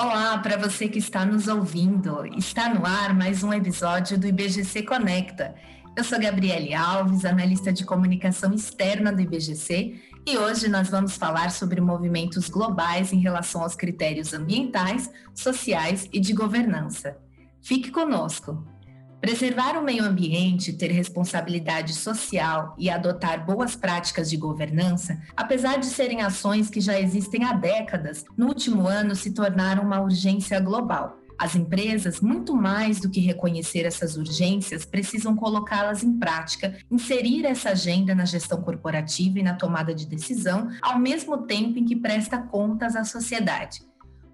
Olá para você que está nos ouvindo. Está no ar mais um episódio do IBGC Conecta. Eu sou Gabriele Alves, analista de comunicação externa do IBGC, e hoje nós vamos falar sobre movimentos globais em relação aos critérios ambientais, sociais e de governança. Fique conosco. Preservar o meio ambiente, ter responsabilidade social e adotar boas práticas de governança, apesar de serem ações que já existem há décadas, no último ano se tornaram uma urgência global. As empresas, muito mais do que reconhecer essas urgências, precisam colocá-las em prática, inserir essa agenda na gestão corporativa e na tomada de decisão, ao mesmo tempo em que presta contas à sociedade.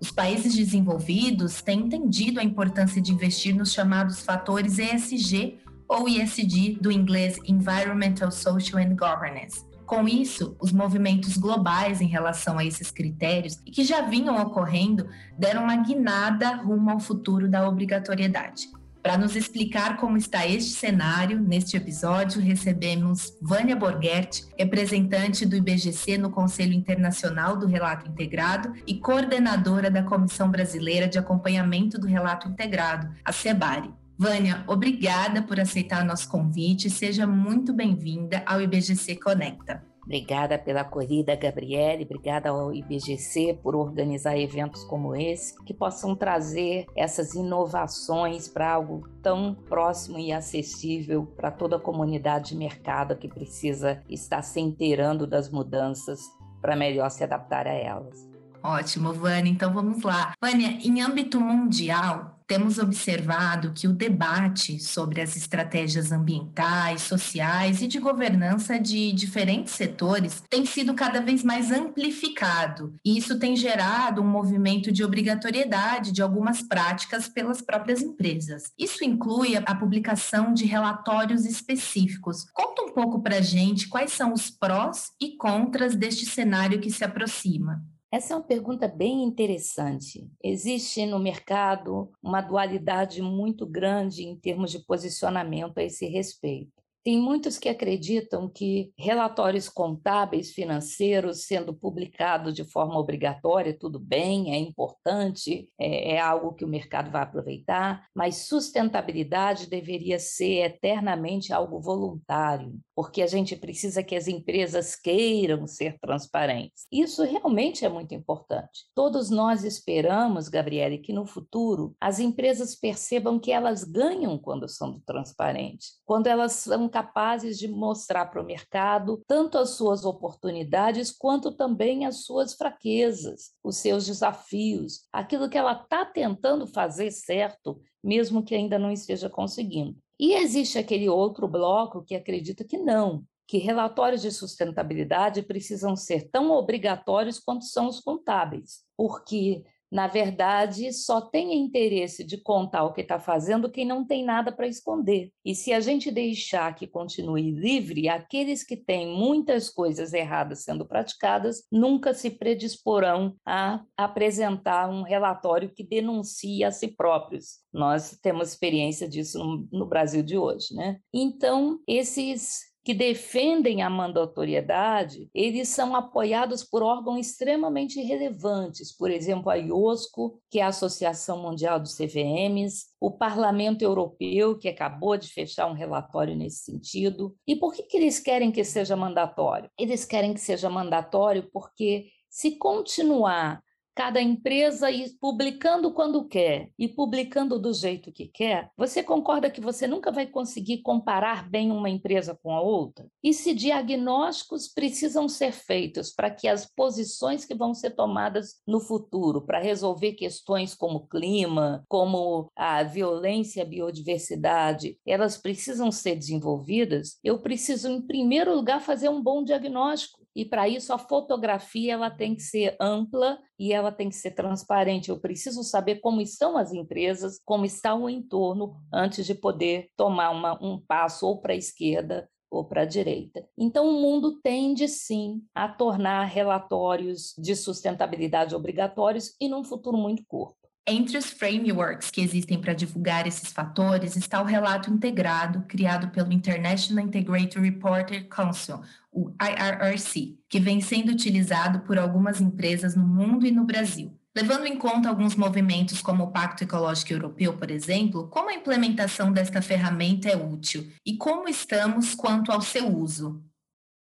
Os países desenvolvidos têm entendido a importância de investir nos chamados fatores ESG ou ESG, do inglês Environmental, Social and Governance com isso, os movimentos globais em relação a esses critérios, e que já vinham ocorrendo, deram uma guinada rumo ao futuro da obrigatoriedade. Para nos explicar como está este cenário, neste episódio recebemos Vânia Borghetti, representante do IBGC no Conselho Internacional do Relato Integrado e coordenadora da Comissão Brasileira de Acompanhamento do Relato Integrado, a CEBARE. Vânia, obrigada por aceitar nosso convite. Seja muito bem-vinda ao IBGC Conecta. Obrigada pela acolhida, Gabriele. Obrigada ao IBGC por organizar eventos como esse, que possam trazer essas inovações para algo tão próximo e acessível para toda a comunidade de mercado que precisa estar se inteirando das mudanças para melhor se adaptar a elas. Ótimo, Vânia. Então vamos lá. Vânia, em âmbito mundial, temos observado que o debate sobre as estratégias ambientais, sociais e de governança de diferentes setores tem sido cada vez mais amplificado, e isso tem gerado um movimento de obrigatoriedade de algumas práticas pelas próprias empresas. Isso inclui a publicação de relatórios específicos. Conta um pouco para a gente quais são os prós e contras deste cenário que se aproxima. Essa é uma pergunta bem interessante. Existe no mercado uma dualidade muito grande em termos de posicionamento a esse respeito. Tem muitos que acreditam que relatórios contábeis financeiros sendo publicados de forma obrigatória, tudo bem, é importante, é, é, algo que o mercado vai aproveitar, mas sustentabilidade deveria ser eternamente algo voluntário, porque a gente precisa que as empresas queiram ser transparentes. Isso realmente é muito importante. Todos nós esperamos, Gabriele, que no futuro as empresas percebam que elas ganham quando são transparentes, quando elas são capazes de mostrar para o mercado tanto as suas oportunidades quanto também as suas fraquezas, os seus desafios, aquilo que ela está tentando fazer certo, mesmo que ainda não esteja conseguindo. E existe aquele outro bloco que acredita que não, que relatórios de sustentabilidade precisam ser tão obrigatórios quanto são os contábeis, porque na verdade, só tem interesse de contar o que está fazendo quem não tem nada para esconder. E se a gente deixar que continue livre, aqueles que têm muitas coisas erradas sendo praticadas nunca se predisporão a apresentar um relatório que denuncie a si próprios. Nós temos experiência disso no, no Brasil de hoje, né? Então, esses que defendem a mandatoriedade, eles são apoiados por órgãos extremamente relevantes, por exemplo, a IOSCO, que é a Associação Mundial dos CVMs, o Parlamento Europeu, que acabou de fechar um relatório nesse sentido. E por que, que eles querem que seja mandatório? Eles querem que seja mandatório porque se continuar cada empresa ir publicando quando quer e publicando do jeito que quer, você concorda que você nunca vai conseguir comparar bem uma empresa com a outra? E se diagnósticos precisam ser feitos para que as posições que vão ser tomadas no futuro para resolver questões como clima, como a violência à biodiversidade, elas precisam ser desenvolvidas, eu preciso em primeiro lugar fazer um bom diagnóstico e para isso a fotografia ela tem que ser ampla e ela tem que ser transparente. Eu preciso saber como estão as empresas, como está o entorno antes de poder tomar uma, um passo ou para a esquerda ou para a direita. Então, o mundo tende sim a tornar relatórios de sustentabilidade obrigatórios e num futuro muito curto. Entre os frameworks que existem para divulgar esses fatores está o relato integrado criado pelo International Integrated Reporter Council, o IRRC, que vem sendo utilizado por algumas empresas no mundo e no Brasil. Levando em conta alguns movimentos como o Pacto Ecológico Europeu, por exemplo, como a implementação desta ferramenta é útil e como estamos quanto ao seu uso?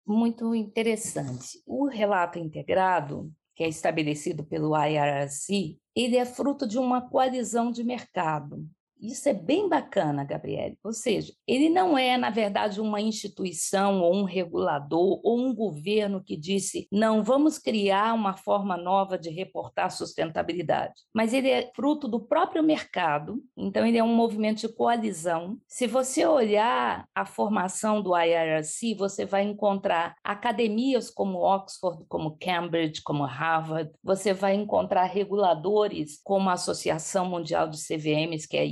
Muito interessante. O relato integrado que é estabelecido pelo IRC, ele é fruto de uma coalizão de mercado. Isso é bem bacana, Gabriele. Ou seja, ele não é, na verdade, uma instituição ou um regulador ou um governo que disse não, vamos criar uma forma nova de reportar sustentabilidade. Mas ele é fruto do próprio mercado, então ele é um movimento de coalizão. Se você olhar a formação do IRC, você vai encontrar academias como Oxford, como Cambridge, como Harvard, você vai encontrar reguladores como a Associação Mundial de CVMs, que é a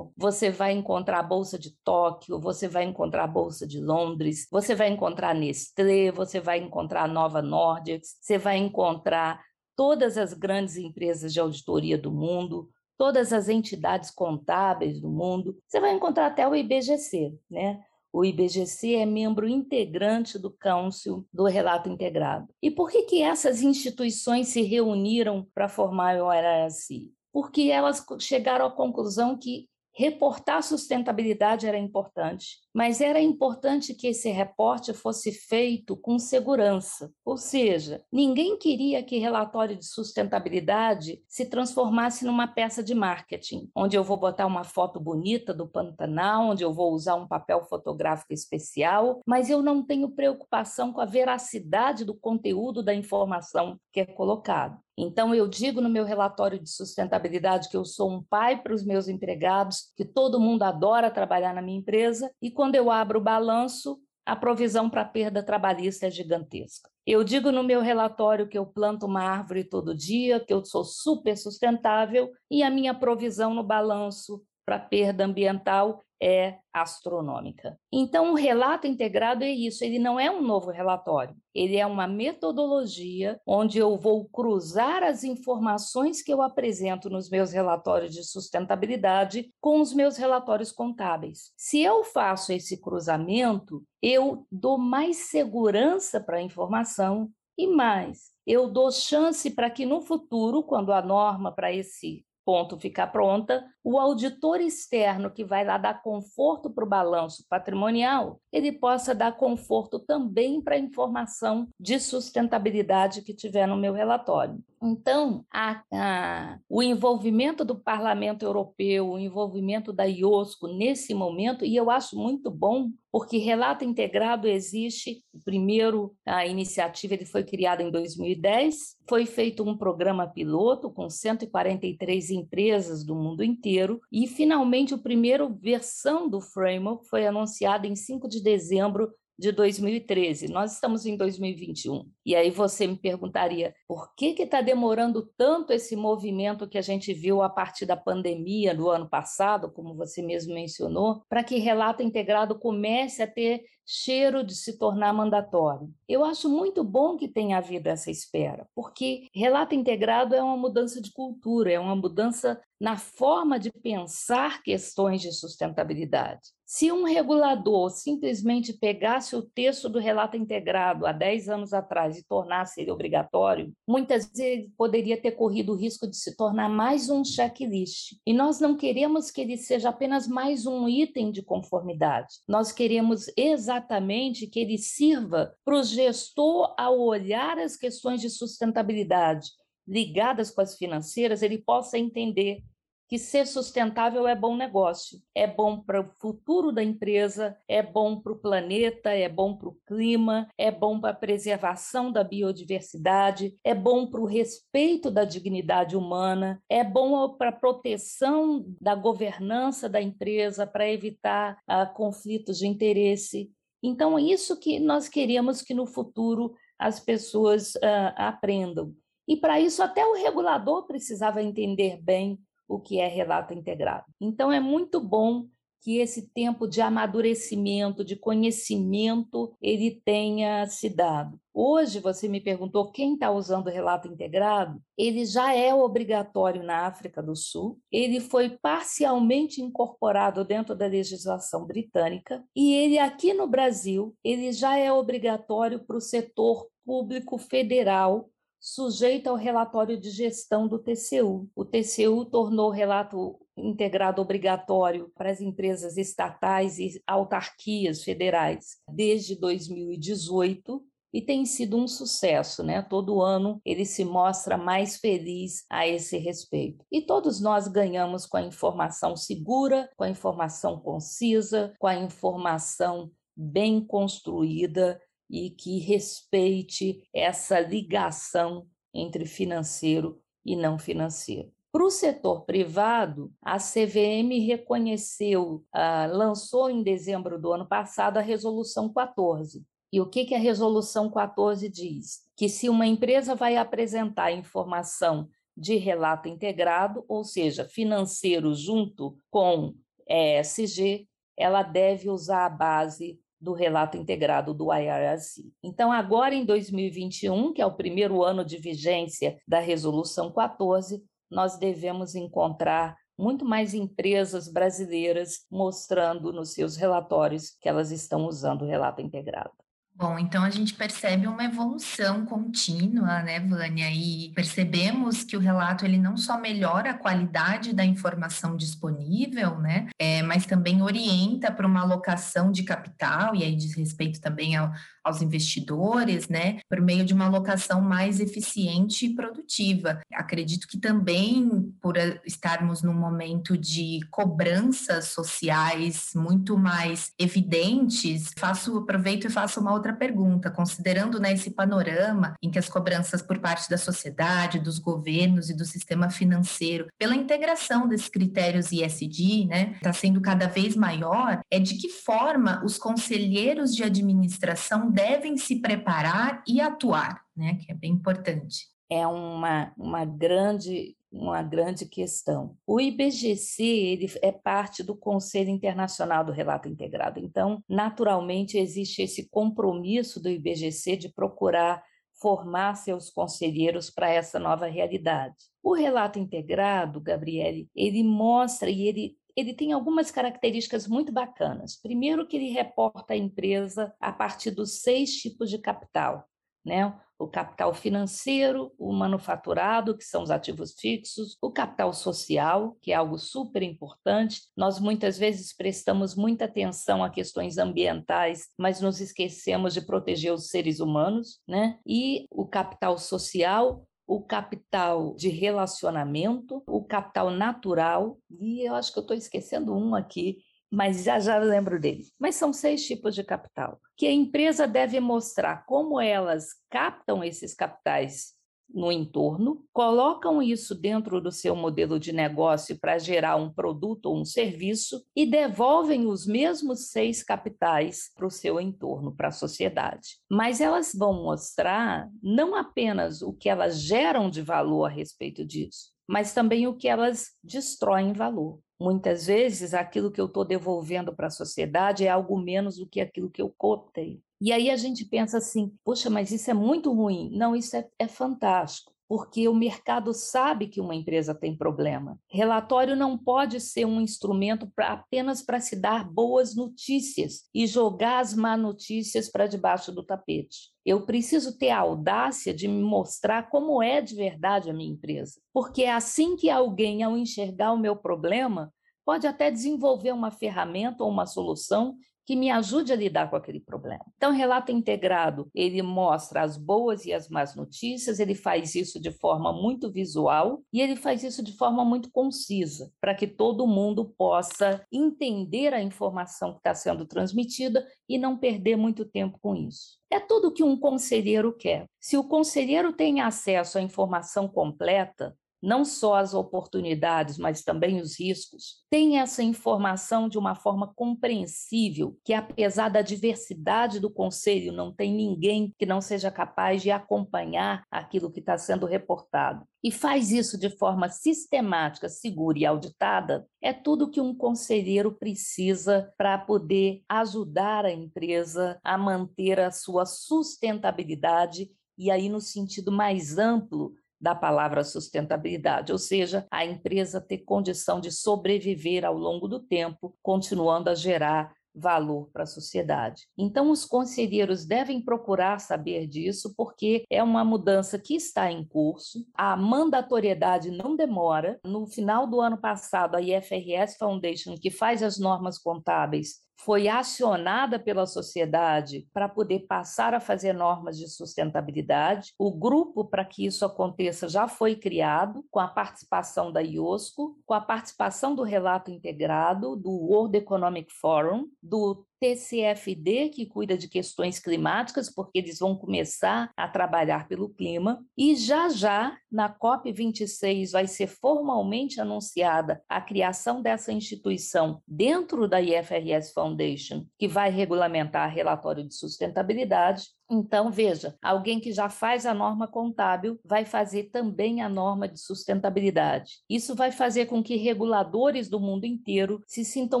você vai encontrar a Bolsa de Tóquio, você vai encontrar a Bolsa de Londres, você vai encontrar a Nestlé, você vai encontrar a Nova Nordics, você vai encontrar todas as grandes empresas de auditoria do mundo, todas as entidades contábeis do mundo. Você vai encontrar até o IBGC, né? O IBGC é membro integrante do Council do Relato Integrado. E por que, que essas instituições se reuniram para formar o RRC? Porque elas chegaram à conclusão que reportar sustentabilidade era importante, mas era importante que esse reporte fosse feito com segurança. Ou seja, ninguém queria que relatório de sustentabilidade se transformasse numa peça de marketing, onde eu vou botar uma foto bonita do Pantanal, onde eu vou usar um papel fotográfico especial, mas eu não tenho preocupação com a veracidade do conteúdo da informação que é colocado. Então, eu digo no meu relatório de sustentabilidade que eu sou um pai para os meus empregados, que todo mundo adora trabalhar na minha empresa, e quando eu abro o balanço, a provisão para perda trabalhista é gigantesca. Eu digo no meu relatório que eu planto uma árvore todo dia, que eu sou super sustentável, e a minha provisão no balanço para perda ambiental é astronômica. Então, o relato integrado é isso, ele não é um novo relatório, ele é uma metodologia onde eu vou cruzar as informações que eu apresento nos meus relatórios de sustentabilidade com os meus relatórios contábeis. Se eu faço esse cruzamento, eu dou mais segurança para a informação e mais, eu dou chance para que no futuro, quando a norma para esse ponto ficar pronta, o auditor externo que vai lá dar conforto para o balanço patrimonial, ele possa dar conforto também para a informação de sustentabilidade que tiver no meu relatório. Então, a, a, o envolvimento do Parlamento Europeu, o envolvimento da IOSCO nesse momento, e eu acho muito bom, porque relato integrado existe. O primeiro, a iniciativa ele foi criada em 2010, foi feito um programa piloto com 143 empresas do mundo inteiro, e finalmente a primeira versão do framework foi anunciada em 5 de dezembro de 2013. Nós estamos em 2021. E aí você me perguntaria, por que está demorando tanto esse movimento que a gente viu a partir da pandemia do ano passado, como você mesmo mencionou, para que relato integrado comece a ter cheiro de se tornar mandatório? Eu acho muito bom que tenha havido essa espera, porque relato integrado é uma mudança de cultura, é uma mudança na forma de pensar questões de sustentabilidade. Se um regulador simplesmente pegasse o texto do relato integrado há 10 anos atrás e tornasse ele obrigatório, muitas vezes poderia ter corrido o risco de se tornar mais um checklist. E nós não queremos que ele seja apenas mais um item de conformidade. Nós queremos exatamente que ele sirva para o gestor, ao olhar as questões de sustentabilidade ligadas com as financeiras, ele possa entender que ser sustentável é bom negócio, é bom para o futuro da empresa, é bom para o planeta, é bom para o clima, é bom para a preservação da biodiversidade, é bom para o respeito da dignidade humana, é bom para a proteção da governança da empresa, para evitar uh, conflitos de interesse. Então, é isso que nós queremos que no futuro as pessoas uh, aprendam. E para isso, até o regulador precisava entender bem o que é relato integrado. Então, é muito bom que esse tempo de amadurecimento, de conhecimento, ele tenha se dado. Hoje, você me perguntou quem está usando o relato integrado. Ele já é obrigatório na África do Sul, ele foi parcialmente incorporado dentro da legislação britânica e ele aqui no Brasil, ele já é obrigatório para o setor público federal sujeito ao relatório de gestão do TCU. O TCU tornou o relato integrado obrigatório para as empresas estatais e autarquias federais desde 2018 e tem sido um sucesso, né? Todo ano ele se mostra mais feliz a esse respeito. E todos nós ganhamos com a informação segura, com a informação concisa, com a informação bem construída e que respeite essa ligação entre financeiro e não financeiro. Para o setor privado, a CVM reconheceu, ah, lançou em dezembro do ano passado a Resolução 14. E o que, que a Resolução 14 diz? Que se uma empresa vai apresentar informação de relato integrado, ou seja, financeiro junto com ESG, ela deve usar a base do relato integrado do IRC. Então, agora em 2021, que é o primeiro ano de vigência da Resolução 14, nós devemos encontrar muito mais empresas brasileiras mostrando nos seus relatórios que elas estão usando o relato integrado. Bom, então a gente percebe uma evolução contínua, né, Vânia? E percebemos que o relato ele não só melhora a qualidade da informação disponível, né, é, mas também orienta para uma alocação de capital, e aí diz respeito também ao, aos investidores, né, por meio de uma alocação mais eficiente e produtiva. Acredito que também por estarmos num momento de cobranças sociais muito mais evidentes, faço aproveito e faço uma outra pergunta, considerando né, esse panorama em que as cobranças por parte da sociedade, dos governos e do sistema financeiro, pela integração desses critérios ISD, né, está sendo cada vez maior, é de que forma os conselheiros de administração devem se preparar e atuar, né? Que é bem importante. É uma, uma grande uma grande questão. O IBGC ele é parte do Conselho Internacional do Relato Integrado, então, naturalmente, existe esse compromisso do IBGC de procurar formar seus conselheiros para essa nova realidade. O relato integrado, Gabriele, ele mostra e ele ele tem algumas características muito bacanas. Primeiro, que ele reporta a empresa a partir dos seis tipos de capital, né? O capital financeiro, o manufaturado, que são os ativos fixos, o capital social, que é algo super importante. Nós muitas vezes prestamos muita atenção a questões ambientais, mas nos esquecemos de proteger os seres humanos, né? E o capital social, o capital de relacionamento, o capital natural, e eu acho que eu estou esquecendo um aqui, mas já já lembro dele. Mas são seis tipos de capital, que a empresa deve mostrar como elas captam esses capitais no entorno, colocam isso dentro do seu modelo de negócio para gerar um produto ou um serviço e devolvem os mesmos seis capitais para o seu entorno, para a sociedade. Mas elas vão mostrar não apenas o que elas geram de valor a respeito disso, mas também o que elas destroem valor. Muitas vezes, aquilo que eu estou devolvendo para a sociedade é algo menos do que aquilo que eu cotei. E aí a gente pensa assim: poxa, mas isso é muito ruim. Não, isso é, é fantástico porque o mercado sabe que uma empresa tem problema. Relatório não pode ser um instrumento pra, apenas para se dar boas notícias e jogar as má notícias para debaixo do tapete. Eu preciso ter a audácia de me mostrar como é de verdade a minha empresa, porque é assim que alguém, ao enxergar o meu problema, pode até desenvolver uma ferramenta ou uma solução que me ajude a lidar com aquele problema. Então, o relato integrado, ele mostra as boas e as más notícias, ele faz isso de forma muito visual e ele faz isso de forma muito concisa, para que todo mundo possa entender a informação que está sendo transmitida e não perder muito tempo com isso. É tudo que um conselheiro quer. Se o conselheiro tem acesso à informação completa, não só as oportunidades, mas também os riscos, tem essa informação de uma forma compreensível, que apesar da diversidade do conselho, não tem ninguém que não seja capaz de acompanhar aquilo que está sendo reportado. E faz isso de forma sistemática, segura e auditada, é tudo que um conselheiro precisa para poder ajudar a empresa a manter a sua sustentabilidade e aí no sentido mais amplo da palavra sustentabilidade, ou seja, a empresa ter condição de sobreviver ao longo do tempo, continuando a gerar valor para a sociedade. Então, os conselheiros devem procurar saber disso, porque é uma mudança que está em curso. A mandatoriedade não demora. No final do ano passado, a IFRS Foundation, que faz as normas contábeis, foi acionada pela sociedade para poder passar a fazer normas de sustentabilidade. O grupo para que isso aconteça já foi criado, com a participação da IOSCO, com a participação do relato integrado, do World Economic Forum, do TCFD, que cuida de questões climáticas, porque eles vão começar a trabalhar pelo clima, e já já, na COP26, vai ser formalmente anunciada a criação dessa instituição dentro da IFRS Foundation, que vai regulamentar relatório de sustentabilidade, então, veja, alguém que já faz a norma contábil vai fazer também a norma de sustentabilidade. Isso vai fazer com que reguladores do mundo inteiro se sintam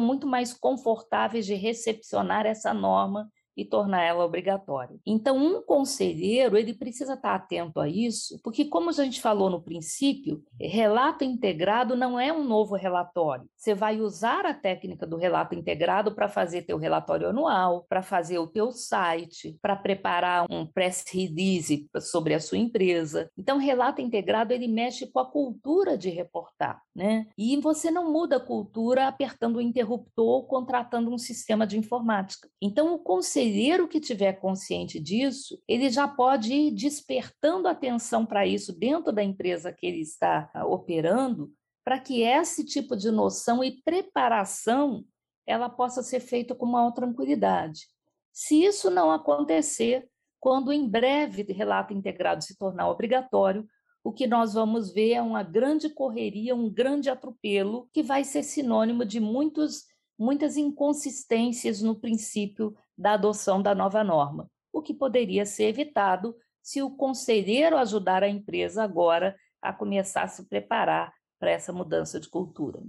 muito mais confortáveis de recepcionar essa norma e tornar ela obrigatória. Então, um conselheiro, ele precisa estar atento a isso, porque como a gente falou no princípio, relato integrado não é um novo relatório. Você vai usar a técnica do relato integrado para fazer teu relatório anual, para fazer o teu site, para preparar um press release sobre a sua empresa. Então, relato integrado ele mexe com a cultura de reportar, né? E você não muda a cultura apertando o interruptor ou contratando um sistema de informática. Então, o conselheiro conselheiro que tiver consciente disso, ele já pode ir despertando atenção para isso dentro da empresa que ele está ah, operando, para que esse tipo de noção e preparação ela possa ser feita com maior tranquilidade. Se isso não acontecer, quando em breve o relato integrado se tornar obrigatório, o que nós vamos ver é uma grande correria, um grande atropelo, que vai ser sinônimo de muitos, muitas inconsistências no princípio da adoção da nova norma, o que poderia ser evitado se o conselheiro ajudar a empresa agora a começar a se preparar para essa mudança de cultura.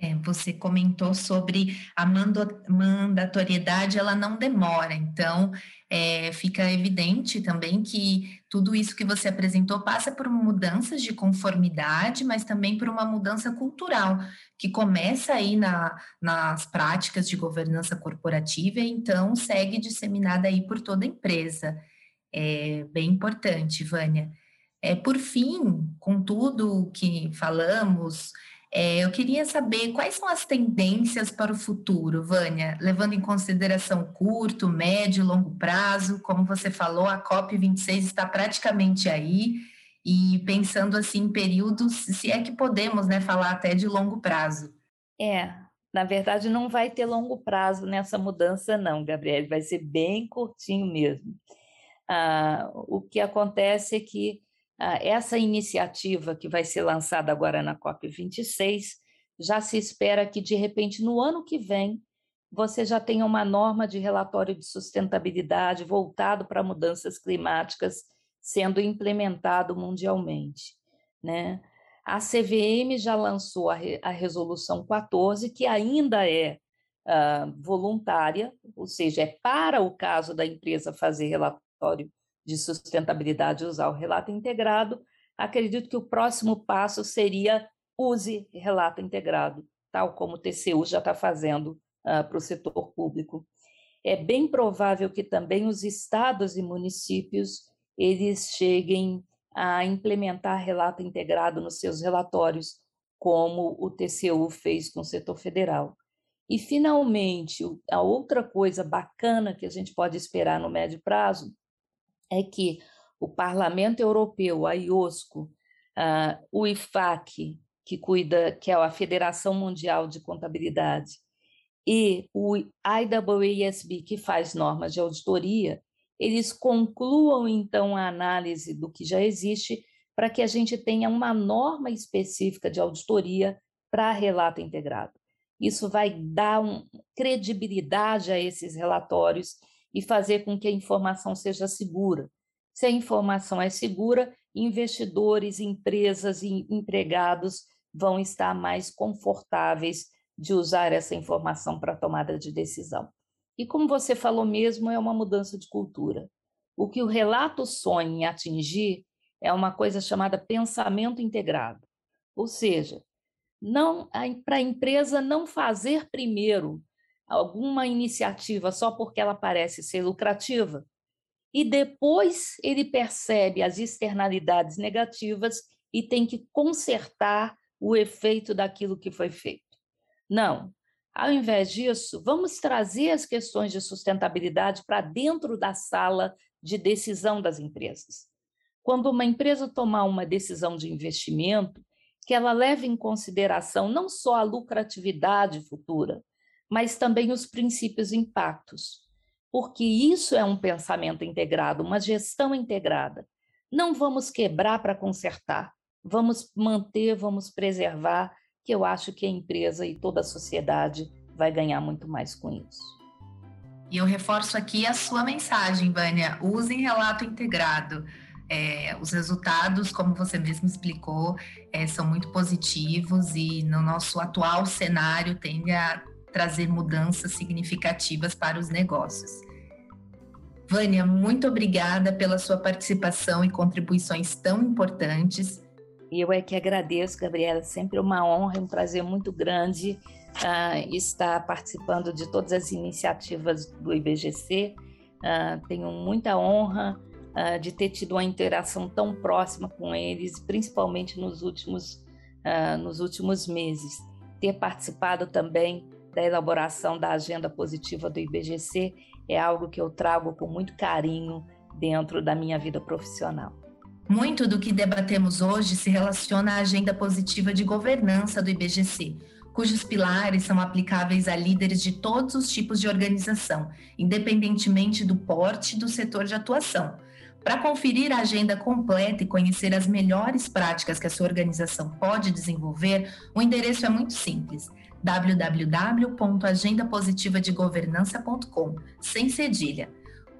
É, você comentou sobre a mandatoriedade, ela não demora, então é, fica evidente também que tudo isso que você apresentou passa por mudanças de conformidade, mas também por uma mudança cultural, que começa aí na, nas práticas de governança corporativa e então segue disseminada aí por toda a empresa. É bem importante, Vânia. É, por fim, com tudo que falamos, é, eu queria saber quais são as tendências para o futuro, Vânia, levando em consideração curto, médio, longo prazo. Como você falou, a COP26 está praticamente aí e pensando assim em períodos, se é que podemos, né, falar até de longo prazo. É, na verdade não vai ter longo prazo nessa mudança não, Gabriel, vai ser bem curtinho mesmo. Ah, o que acontece é que essa iniciativa que vai ser lançada agora na COP26, já se espera que, de repente, no ano que vem, você já tenha uma norma de relatório de sustentabilidade voltado para mudanças climáticas sendo implementado mundialmente. Né? A CVM já lançou a, a resolução 14, que ainda é uh, voluntária, ou seja, é para o caso da empresa fazer relatório de sustentabilidade usar o relato integrado, acredito que o próximo passo seria use relato integrado, tal como o TCU já está fazendo uh, para o setor público. É bem provável que também os estados e municípios eles cheguem a implementar relato integrado nos seus relatórios, como o TCU fez com o setor federal. E, finalmente, a outra coisa bacana que a gente pode esperar no médio prazo é que o Parlamento Europeu, a IOSCO, o IFAC, que cuida, que é a Federação Mundial de Contabilidade, e o IAASB, que faz normas de auditoria, eles concluam então a análise do que já existe para que a gente tenha uma norma específica de auditoria para relato integrado. Isso vai dar um, credibilidade a esses relatórios e fazer com que a informação seja segura. Se a informação é segura, investidores, empresas e empregados vão estar mais confortáveis de usar essa informação para tomada de decisão. E como você falou mesmo, é uma mudança de cultura. O que o relato sonha em atingir é uma coisa chamada pensamento integrado. Ou seja, não para a empresa não fazer primeiro alguma iniciativa só porque ela parece ser lucrativa, e depois ele percebe as externalidades negativas e tem que consertar o efeito daquilo que foi feito. Não. Ao invés disso, vamos trazer as questões de sustentabilidade para dentro da sala de decisão das empresas. Quando uma empresa tomar uma decisão de investimento, que ela leve em consideração não só a lucratividade futura, mas também os princípios e impactos, porque isso é um pensamento integrado, uma gestão integrada. Não vamos quebrar para consertar, vamos manter, vamos preservar, que eu acho que a empresa e toda a sociedade vai ganhar muito mais com isso. E eu reforço aqui a sua mensagem, Vânia: usem relato integrado. É, os resultados, como você mesmo explicou, é, são muito positivos e no nosso atual cenário tende a trazer mudanças significativas para os negócios. Vânia, muito obrigada pela sua participação e contribuições tão importantes. Eu é que agradeço, Gabriela, sempre uma honra um prazer muito grande uh, estar participando de todas as iniciativas do IBGC. Uh, tenho muita honra uh, de ter tido uma interação tão próxima com eles, principalmente nos últimos, nos últimos meses. Ter participado também da elaboração da agenda positiva do IBGC é algo que eu trago com muito carinho dentro da minha vida profissional. Muito do que debatemos hoje se relaciona à agenda positiva de governança do IBGC, cujos pilares são aplicáveis a líderes de todos os tipos de organização, independentemente do porte do setor de atuação, para conferir a agenda completa e conhecer as melhores práticas que a sua organização pode desenvolver, o endereço é muito simples: www.agendapositivadegovernança.com, sem cedilha.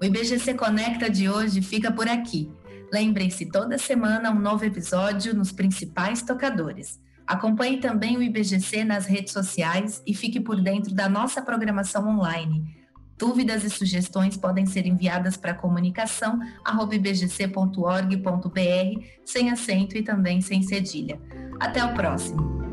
O IBGC Conecta de hoje fica por aqui. Lembrem-se, toda semana um novo episódio nos principais tocadores. Acompanhe também o IBGC nas redes sociais e fique por dentro da nossa programação online Dúvidas e sugestões podem ser enviadas para comunicação@ibgc.org.br, sem acento e também sem cedilha. Até o próximo.